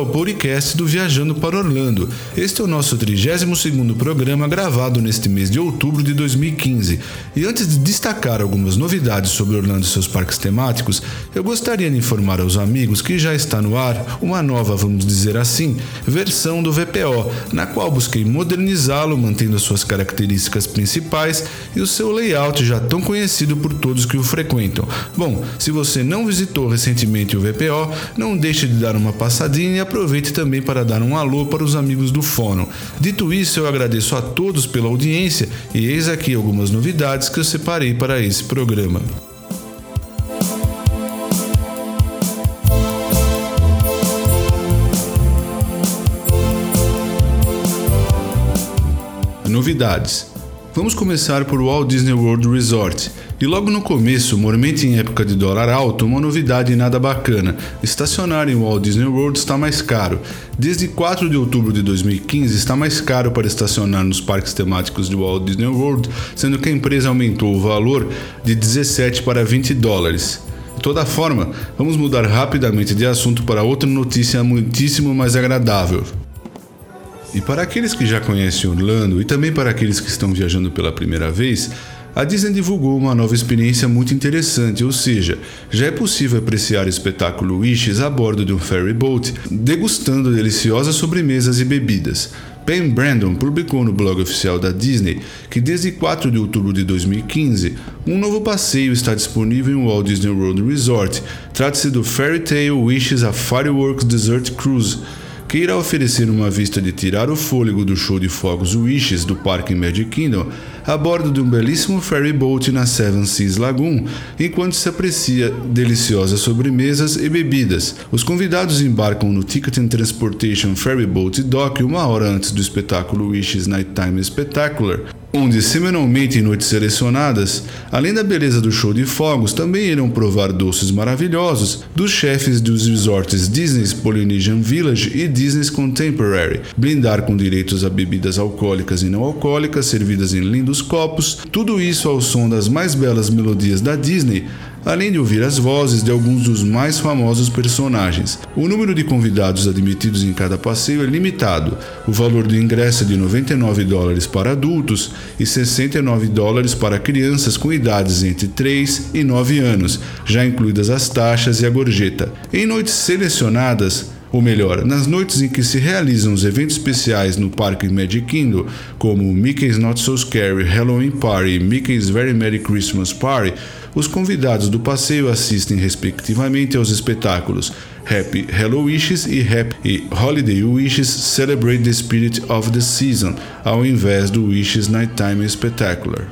Olá, amigos, bem-vindos ao podcast do Viajando para Orlando. Este é o nosso 32º programa gravado neste mês de outubro de 2015. E antes de destacar algumas novidades sobre Orlando e seus parques temáticos, eu gostaria de informar aos amigos que já está no ar uma nova, vamos dizer assim, versão do VPO, na qual busquei modernizá-lo, mantendo as suas características principais e o seu layout já tão conhecido por todos que o frequentam. Bom, se você não visitou recentemente o VPO, não deixe deixe de dar uma passadinha e aproveite também para dar um alô para os amigos do Fono. Dito isso, eu agradeço a todos pela audiência e eis aqui algumas novidades que eu separei para esse programa. Novidades. Vamos começar por Walt Disney World Resort. E logo no começo, mormente em época de dólar alto, uma novidade nada bacana: estacionar em Walt Disney World está mais caro. Desde 4 de outubro de 2015 está mais caro para estacionar nos parques temáticos de Walt Disney World, sendo que a empresa aumentou o valor de 17 para 20 dólares. De toda forma, vamos mudar rapidamente de assunto para outra notícia muitíssimo mais agradável. E para aqueles que já conhecem Orlando e também para aqueles que estão viajando pela primeira vez, a Disney divulgou uma nova experiência muito interessante, ou seja, já é possível apreciar o espetáculo Wishes a bordo de um ferry boat, degustando deliciosas sobremesas e bebidas. Ben Brandon publicou no blog oficial da Disney que desde 4 de outubro de 2015, um novo passeio está disponível em Walt Disney World Resort. Trata-se do Fairy Tale Wishes a Fireworks Desert Cruise que irá oferecer uma vista de tirar o fôlego do show de fogos Wishes do parque Magic Kingdom a bordo de um belíssimo ferry boat na Seven Seas Lagoon, enquanto se aprecia deliciosas sobremesas e bebidas. Os convidados embarcam no Ticket and Transportation Ferry Boat Dock uma hora antes do espetáculo Wishes Nighttime Spectacular, onde semanalmente em noites selecionadas, além da beleza do show de fogos, também irão provar doces maravilhosos dos chefes dos resorts Disney's Polynesian Village e Disney's Contemporary, blindar com direitos a bebidas alcoólicas e não alcoólicas servidas em lindos copos, tudo isso ao som das mais belas melodias da Disney, além de ouvir as vozes de alguns dos mais famosos personagens. O número de convidados admitidos em cada passeio é limitado. O valor do ingresso é de 99 dólares para adultos e 69 dólares para crianças com idades entre 3 e 9 anos, já incluídas as taxas e a gorjeta. Em noites selecionadas, ou melhor, nas noites em que se realizam os eventos especiais no Parque Magic Kingdom, como Mickey's Not So Scary Halloween Party e Mickey's Very Merry Christmas Party, os convidados do passeio assistem respectivamente aos espetáculos Happy Hello Wishes e Happy Holiday Wishes Celebrate the Spirit of the Season, ao invés do Wishes Nighttime Spectacular.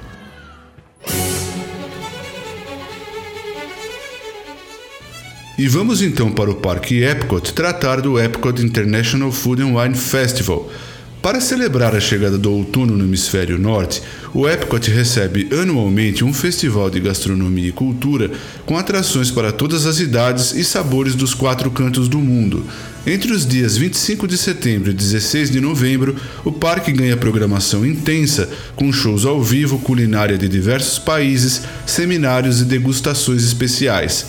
E vamos então para o Parque Epcot tratar do Epcot International Food and Wine Festival. Para celebrar a chegada do outono no hemisfério norte, o Epcot recebe anualmente um festival de gastronomia e cultura com atrações para todas as idades e sabores dos quatro cantos do mundo. Entre os dias 25 de setembro e 16 de novembro, o parque ganha programação intensa, com shows ao vivo, culinária de diversos países, seminários e degustações especiais.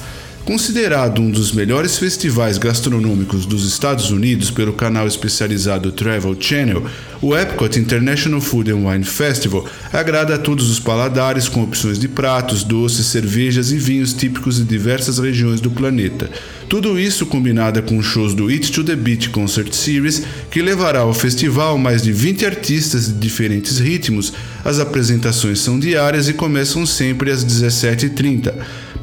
Considerado um dos melhores festivais gastronômicos dos Estados Unidos pelo canal especializado Travel Channel, o Epcot International Food and Wine Festival agrada a todos os paladares com opções de pratos, doces, cervejas e vinhos típicos de diversas regiões do planeta. Tudo isso combinado com shows do It to the Beach Concert Series, que levará ao festival mais de 20 artistas de diferentes ritmos. As apresentações são diárias e começam sempre às 17h30.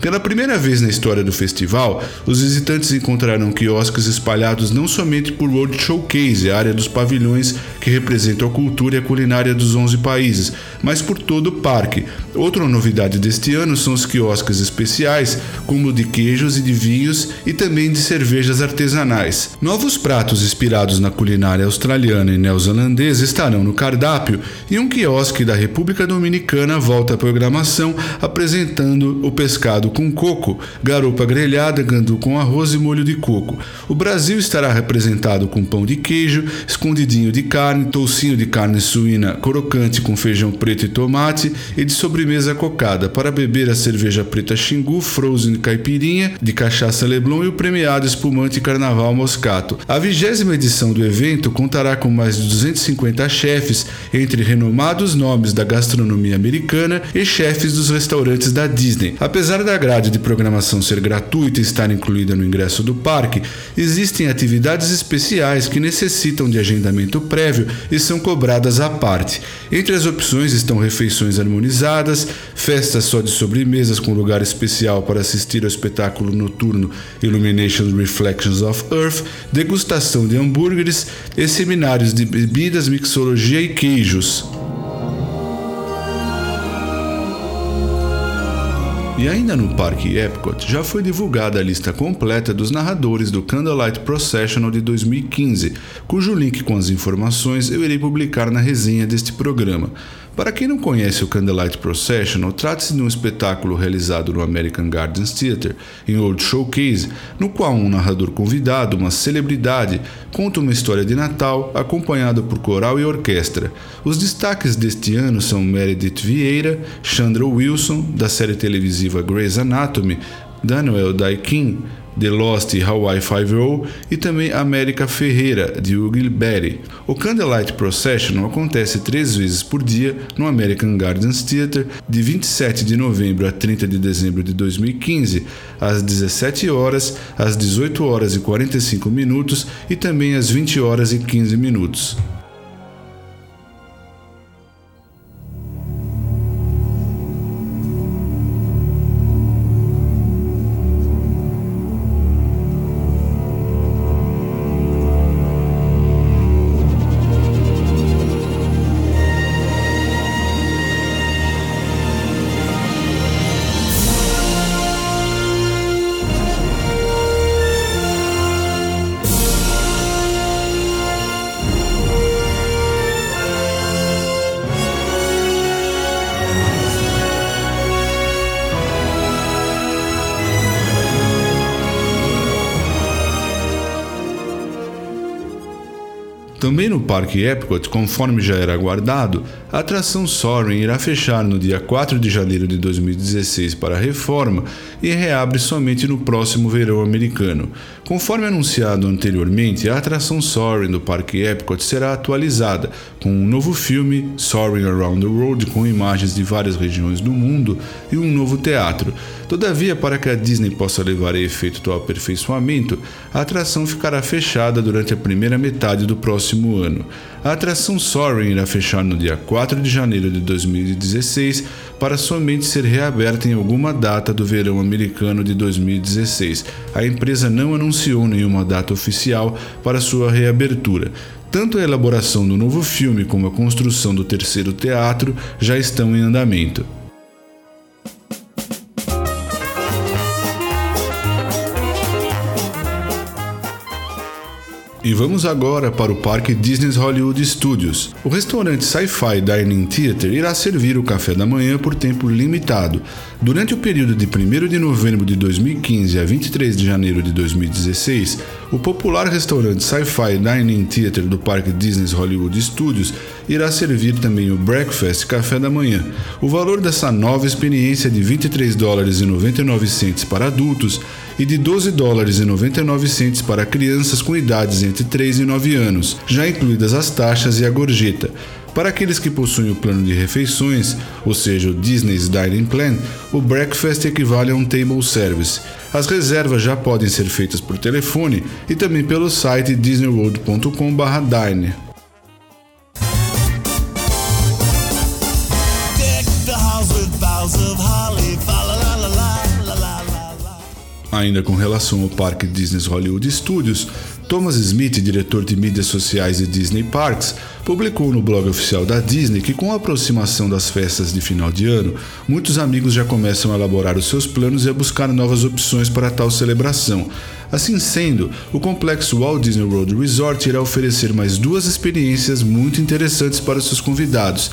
Pela primeira vez na história do festival, os visitantes encontrarão quiosques espalhados não somente por World Showcase, a área dos pavilhões que representam a cultura e a culinária dos 11 países, mas por todo o parque. Outra novidade deste ano são os quiosques especiais, como de queijos e de vinhos e também de cervejas artesanais. Novos pratos inspirados na culinária australiana e neozelandesa estarão no cardápio e um quiosque da República Dominicana volta à programação apresentando o pescado com coco, garopa grelhada, gandu com arroz e molho de coco. O Brasil estará representado com pão de queijo, escondidinho de carne, toucinho de carne suína crocante com feijão preto e tomate e de sobremesa cocada. Para beber a cerveja preta Xingu, Frozen Caipirinha, de cachaça Leblon e o premiado espumante Carnaval Moscato. A vigésima edição do evento contará com mais de 250 chefes, entre renomados nomes da gastronomia americana e chefes dos restaurantes da Disney. Apesar da grade de programação ser gratuita e estar incluída no ingresso do parque, existem atividades especiais que necessitam de agendamento prévio e são cobradas à parte. Entre as opções estão refeições harmonizadas, festas só de sobremesas com lugar especial para assistir ao espetáculo noturno Illuminations Reflections of Earth, degustação de hambúrgueres e seminários de bebidas, mixologia e queijos. E ainda no Parque Epcot já foi divulgada a lista completa dos narradores do Candlelight Processional de 2015, cujo link com as informações eu irei publicar na resenha deste programa. Para quem não conhece o Candlelight Processional, trata-se de um espetáculo realizado no American Gardens Theatre, em Old Showcase, no qual um narrador convidado, uma celebridade, conta uma história de Natal acompanhada por coral e orquestra. Os destaques deste ano são Meredith Vieira, Chandra Wilson, da série televisiva Grey's Anatomy, Daniel Daikin, The Lost Hawaii Five-O e também América Ferreira, de Hugo Berry. O Candlelight Procession acontece três vezes por dia no American Gardens Theatre, de 27 de novembro a 30 de dezembro de 2015, às 17 horas, às 18 horas e 45 minutos e também às 20 horas e 15 minutos. Também no Parque Epcot, conforme já era aguardado, a atração Soaring irá fechar no dia 4 de janeiro de 2016 para reforma e reabre somente no próximo verão americano. Conforme anunciado anteriormente, a atração Soaring do Parque Epcot será atualizada com um novo filme, Soaring Around the World, com imagens de várias regiões do mundo e um novo teatro. Todavia, para que a Disney possa levar a efeito ao aperfeiçoamento, a atração ficará fechada durante a primeira metade do próximo ano. A atração Soaring irá fechar no dia 4 de janeiro de 2016 para somente ser reaberta em alguma data do verão americano de 2016. A empresa não anunciou nenhuma data oficial para sua reabertura. Tanto a elaboração do novo filme como a construção do terceiro teatro já estão em andamento. E vamos agora para o Parque Disney's Hollywood Studios. O restaurante Sci-Fi Dining Theater irá servir o café da manhã por tempo limitado. Durante o período de 1 de novembro de 2015 a 23 de janeiro de 2016, o popular restaurante Sci-Fi Dining Theater do Parque Disney's Hollywood Studios irá servir também o breakfast café da manhã. O valor dessa nova experiência é de 23 dólares e 99 para adultos e de 12 dólares e 99 para crianças com idades entre 3 e 9 anos, já incluídas as taxas e a gorjeta. Para aqueles que possuem o plano de refeições, ou seja, o Disney's Dining Plan, o breakfast equivale a um table service. As reservas já podem ser feitas por telefone e também pelo site disneyworld.com/dine. Ainda com relação ao parque Disney Hollywood Studios, Thomas Smith, diretor de mídias sociais de Disney Parks, publicou no blog oficial da Disney que, com a aproximação das festas de final de ano, muitos amigos já começam a elaborar os seus planos e a buscar novas opções para tal celebração. Assim sendo, o complexo Walt Disney World Resort irá oferecer mais duas experiências muito interessantes para seus convidados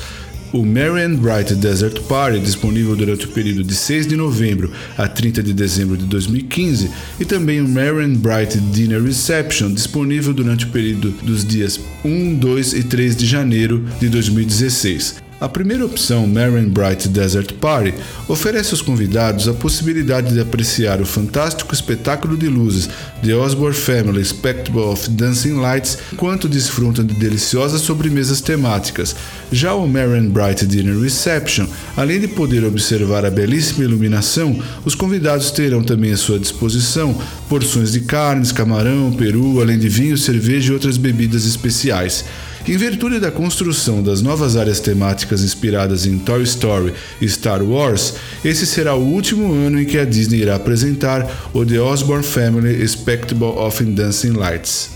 o Marian Bright Desert Party, disponível durante o período de 6 de novembro a 30 de dezembro de 2015, e também o Marian Bright Dinner Reception, disponível durante o período dos dias 1, 2 e 3 de janeiro de 2016. A primeira opção, Marion Bright Desert Party, oferece aos convidados a possibilidade de apreciar o fantástico espetáculo de luzes The Osborne Family Spectacle of Dancing Lights enquanto desfrutam de deliciosas sobremesas temáticas. Já o Marion Bright Dinner Reception, além de poder observar a belíssima iluminação, os convidados terão também à sua disposição porções de carnes, camarão, peru, além de vinho, cerveja e outras bebidas especiais. Em virtude da construção das novas áreas temáticas inspiradas em Toy Story e Star Wars, esse será o último ano em que a Disney irá apresentar o The Osborne Family Spectacle of Dancing Lights.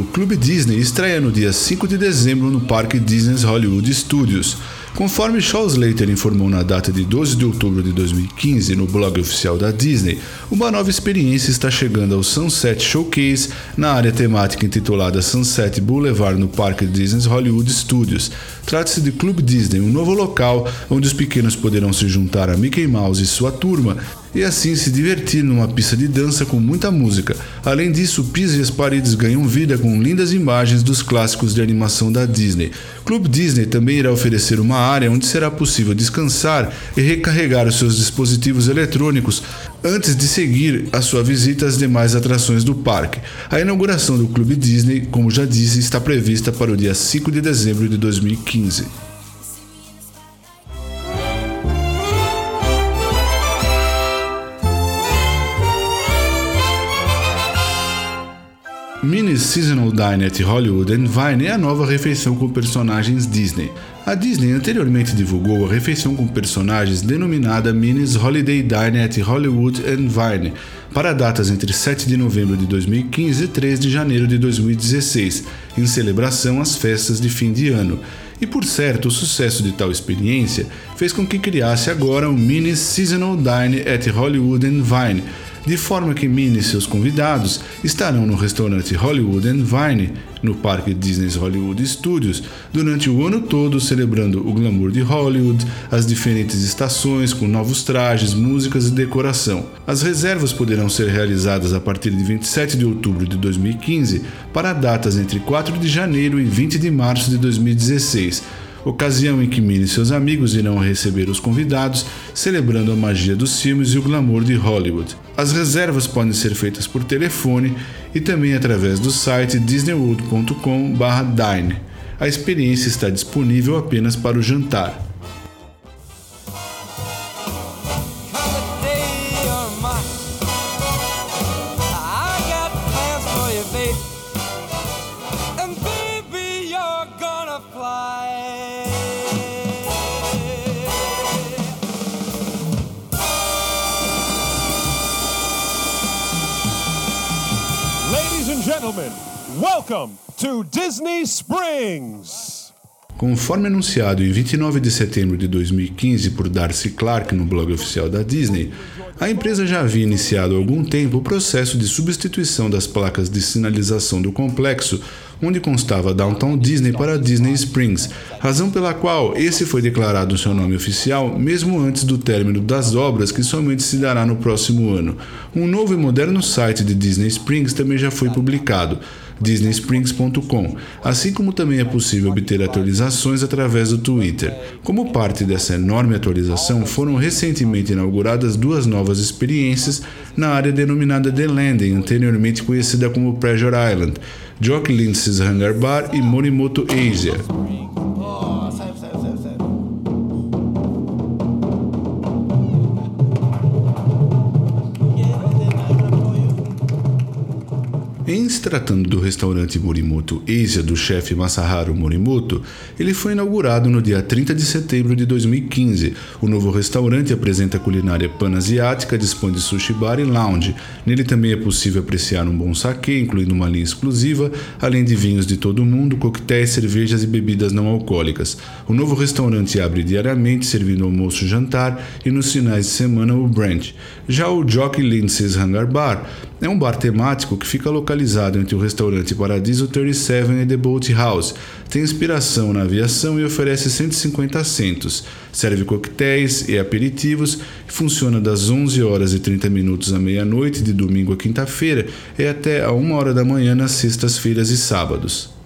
O Clube Disney estreia no dia 5 de dezembro no Parque Disney's Hollywood Studios. Conforme Shaw Slater informou na data de 12 de outubro de 2015 no blog oficial da Disney, uma nova experiência está chegando ao Sunset Showcase na área temática intitulada Sunset Boulevard no Parque Disney's Hollywood Studios. Trata-se de Clube Disney, um novo local onde os pequenos poderão se juntar a Mickey Mouse e sua turma e assim se divertir numa pista de dança com muita música. Além disso, o piso e as paredes ganham vida com lindas imagens dos clássicos de animação da Disney. Clube Disney também irá oferecer uma área onde será possível descansar e recarregar os seus dispositivos eletrônicos antes de seguir a sua visita às demais atrações do parque. A inauguração do Clube Disney, como já disse, está prevista para o dia 5 de dezembro de 2015. Seasonal Dine at Hollywood and Vine é a nova refeição com personagens Disney. A Disney anteriormente divulgou a refeição com personagens denominada Minis Holiday Dine at Hollywood and Vine para datas entre 7 de novembro de 2015 e 3 de janeiro de 2016, em celebração às festas de fim de ano. E por certo, o sucesso de tal experiência fez com que criasse agora o Mini Seasonal Dine at Hollywood and Vine de forma que Minnie e seus convidados estarão no restaurante Hollywood and Vine, no Parque Disney's Hollywood Studios, durante o ano todo celebrando o glamour de Hollywood, as diferentes estações com novos trajes, músicas e decoração. As reservas poderão ser realizadas a partir de 27 de outubro de 2015 para datas entre 4 de janeiro e 20 de março de 2016 ocasião em que Minnie e seus amigos irão receber os convidados, celebrando a magia dos filmes e o glamour de Hollywood. As reservas podem ser feitas por telefone e também através do site disneyworld.com/dine. A experiência está disponível apenas para o jantar. Welcome to Disney Springs. Conforme anunciado em 29 de setembro de 2015 por Darcy Clark no blog oficial da Disney, a empresa já havia iniciado há algum tempo o processo de substituição das placas de sinalização do complexo, onde constava Downtown Disney para Disney Springs, razão pela qual esse foi declarado seu nome oficial mesmo antes do término das obras que somente se dará no próximo ano. Um novo e moderno site de Disney Springs também já foi publicado disneysprings.com, assim como também é possível obter atualizações através do Twitter. Como parte dessa enorme atualização, foram recentemente inauguradas duas novas experiências na área denominada The Landing, anteriormente conhecida como Pleasure Island, Jock Lindsay's Hangar Bar e Morimoto Asia. Tratando do restaurante Morimoto Asia do chefe Masaharu Morimoto, ele foi inaugurado no dia 30 de setembro de 2015. O novo restaurante apresenta culinária pan-asiática, dispõe de sushi bar e lounge. Nele também é possível apreciar um bom sake, incluindo uma linha exclusiva, além de vinhos de todo o mundo, coquetéis, cervejas e bebidas não alcoólicas. O novo restaurante abre diariamente, servindo almoço e jantar, e nos finais de semana o brunch. Já o Jockey Lindsay's Hangar Bar é um bar temático que fica localizado entre o restaurante Paradiso 37 e The Boat House. Tem inspiração na aviação e oferece 150 assentos. Serve coquetéis e aperitivos e funciona das 11 horas e 30 minutos à meia-noite de domingo a quinta-feira e até a 1 hora da manhã nas sextas-feiras e sábados.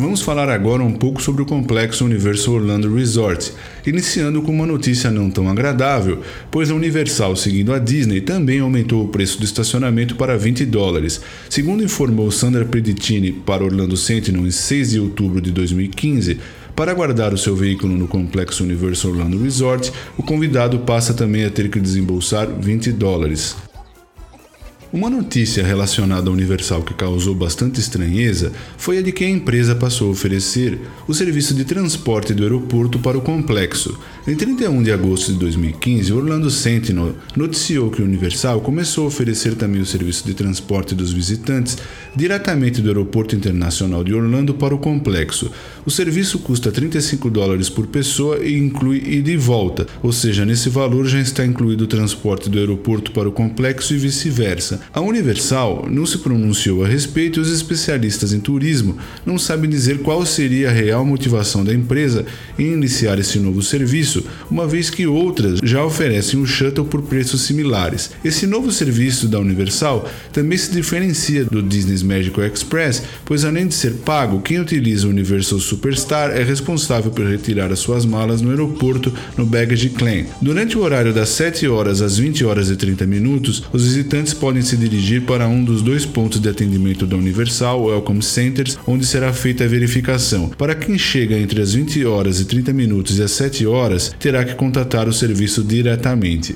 Vamos falar agora um pouco sobre o complexo Universal Orlando Resort, iniciando com uma notícia não tão agradável, pois a Universal, seguindo a Disney, também aumentou o preço do estacionamento para 20 dólares. Segundo informou Sandra Pedicini para Orlando Sentinel em 6 de outubro de 2015, para guardar o seu veículo no complexo Universal Orlando Resort, o convidado passa também a ter que desembolsar 20 dólares. Uma notícia relacionada à Universal que causou bastante estranheza foi a de que a empresa passou a oferecer o serviço de transporte do aeroporto para o complexo. Em 31 de agosto de 2015, o Orlando Sentinel noticiou que a Universal começou a oferecer também o serviço de transporte dos visitantes diretamente do Aeroporto Internacional de Orlando para o complexo. O serviço custa 35 dólares por pessoa e inclui ida e volta, ou seja, nesse valor já está incluído o transporte do aeroporto para o complexo e vice-versa. A Universal não se pronunciou a respeito e os especialistas em turismo não sabem dizer qual seria a real motivação da empresa em iniciar esse novo serviço, uma vez que outras já oferecem o shuttle por preços similares. Esse novo serviço da Universal também se diferencia do Disney's Magical Express, pois além de ser pago, quem utiliza o Universal Superstar é responsável por retirar as suas malas no aeroporto no baggage claim. Durante o horário das 7 horas às 20 horas e 30 minutos, os visitantes podem se dirigir para um dos dois pontos de atendimento da Universal Welcome Centers, onde será feita a verificação. Para quem chega entre as 20 horas e 30 minutos e as 7 horas, terá que contatar o serviço diretamente.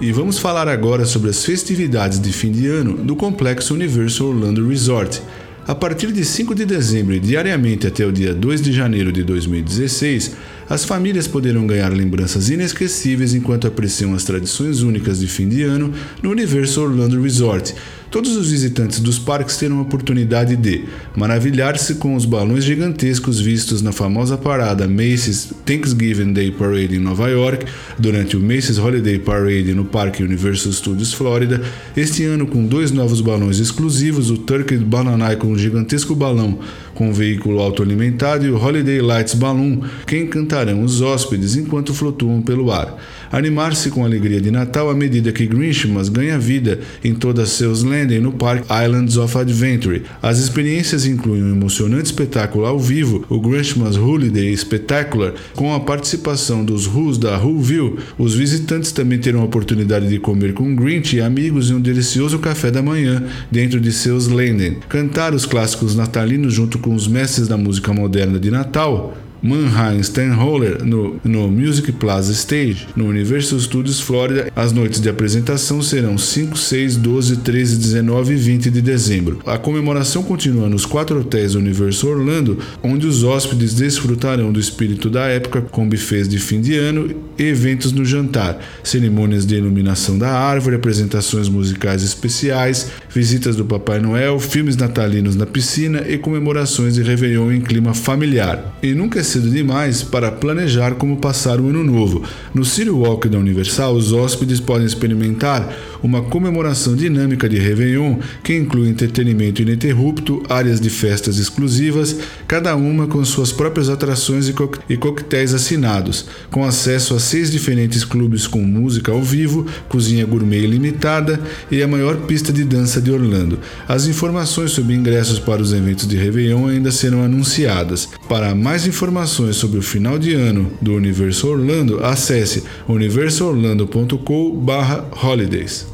E vamos falar agora sobre as festividades de fim de ano do complexo Universal Orlando Resort. A partir de 5 de dezembro e diariamente até o dia 2 de janeiro de 2016, as famílias poderão ganhar lembranças inesquecíveis enquanto apreciam as tradições únicas de fim de ano no Universo Orlando Resort. Todos os visitantes dos parques terão a oportunidade de maravilhar-se com os balões gigantescos vistos na famosa parada Macy's Thanksgiving Day Parade em Nova York, durante o Macy's Holiday Parade no Parque Universal Studios Florida, este ano com dois novos balões exclusivos, o Turkey Eye com um gigantesco balão com veículo autoalimentado e o Holiday Lights Balloon, que encantarão os hóspedes enquanto flutuam pelo ar. Animar-se com a alegria de Natal à medida que Grinchmas ganha vida em todas seus landing no Park Islands of Adventure. As experiências incluem um emocionante espetáculo ao vivo, o Grinchmas Holiday Spectacular, com a participação dos Who's da Whoville. Os visitantes também terão a oportunidade de comer com Grinch e amigos em um delicioso café da manhã dentro de seus landing, cantar os clássicos natalinos junto com os mestres da música moderna de Natal, Mannheim Steinholler no, no Music Plaza Stage, no Universal Studios Florida. As noites de apresentação serão 5, 6, 12, 13, 19 e 20 de dezembro. A comemoração continua nos quatro hotéis Universal Orlando, onde os hóspedes desfrutarão do espírito da época com buffets de fim de ano e eventos no jantar, cerimônias de iluminação da árvore, apresentações musicais especiais, visitas do Papai Noel, filmes natalinos na piscina e comemorações de Réveillon em clima familiar. E nunca é cedo demais para planejar como passar o ano novo. No City Walk da Universal, os hóspedes podem experimentar uma comemoração dinâmica de Réveillon que inclui entretenimento ininterrupto, áreas de festas exclusivas, cada uma com suas próprias atrações e, co e coquetéis assinados, com acesso a seis diferentes clubes com música ao vivo, cozinha gourmet ilimitada e a maior pista de dança de Orlando. As informações sobre ingressos para os eventos de Réveillon ainda serão anunciadas. Para mais informações, sobre o final de ano do Universo Orlando, acesse universoorlando.com/holidays.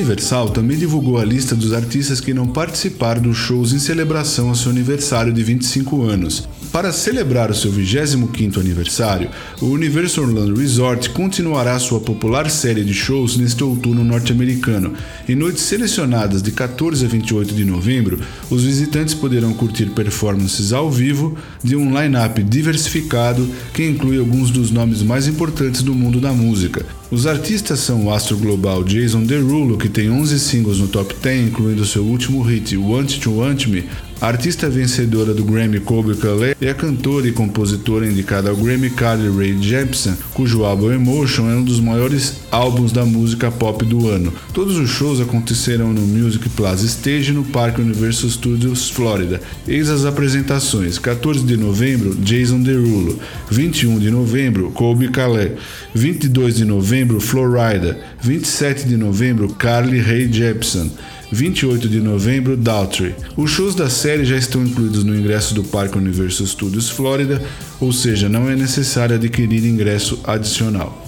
Universal também divulgou a lista dos artistas que não participaram dos shows em celebração ao seu aniversário de 25 anos. Para celebrar o seu 25º aniversário, o Universal Orlando Resort continuará sua popular série de shows neste outono norte-americano. Em noites selecionadas de 14 a 28 de novembro, os visitantes poderão curtir performances ao vivo de um line-up diversificado que inclui alguns dos nomes mais importantes do mundo da música. Os artistas são o astro global Jason Derulo, que tem 11 singles no top 10, incluindo seu último hit Want to Want Me, a artista vencedora do Grammy Colby Calais e a cantora e compositora indicada ao Grammy Carly Rae Jepsen, cujo álbum Emotion é um dos maiores álbuns da música pop do ano. Todos os shows acontecerão no Music Plaza Stage no Parque Universal Studios, Flórida. Eis as apresentações: 14 de novembro, Jason Derulo, 21 de novembro, Colby Calais, 22 de novembro, Florida, 27 de novembro, Carly Rae Jepsen. 28 de novembro, Daughtry. Os shows da série já estão incluídos no ingresso do Parque Universal Studios Florida, ou seja, não é necessário adquirir ingresso adicional.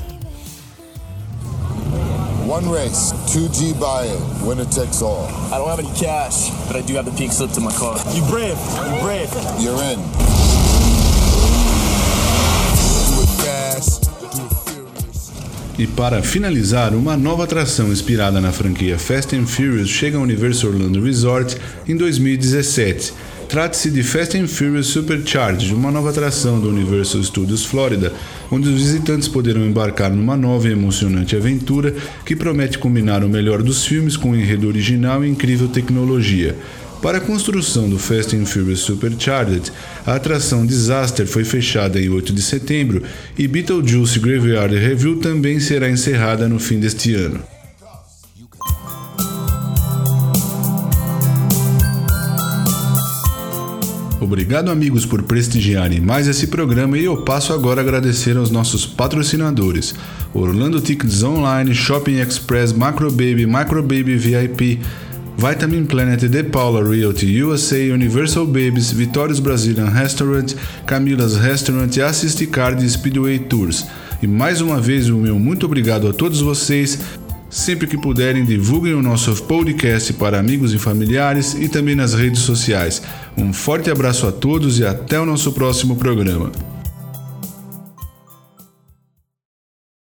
One race, 2G buy-in, winner takes all. I don't have any cash, but I do have the pink slip to my car. You brave, you brave. You're in. E para finalizar, uma nova atração inspirada na franquia Fast and Furious chega ao Universal Orlando Resort em 2017. Trata-se de Fast and Furious Supercharged, uma nova atração do Universal Studios Florida, onde os visitantes poderão embarcar numa nova e emocionante aventura que promete combinar o melhor dos filmes com o enredo original e incrível tecnologia. Para a construção do Fast and Furious Supercharged, a atração Disaster foi fechada em 8 de setembro e Beetlejuice Graveyard Review também será encerrada no fim deste ano. Obrigado, amigos, por prestigiarem mais esse programa e eu passo agora a agradecer aos nossos patrocinadores: Orlando Tickets Online, Shopping Express, Macro Baby, Macro Baby VIP. Vitamin Planet, The Paula Realty USA, Universal Babies, Vitórios Brazilian Restaurant, Camila's Restaurant, Assist Card e Speedway Tours. E mais uma vez o meu muito obrigado a todos vocês. Sempre que puderem, divulguem o nosso podcast para amigos e familiares e também nas redes sociais. Um forte abraço a todos e até o nosso próximo programa.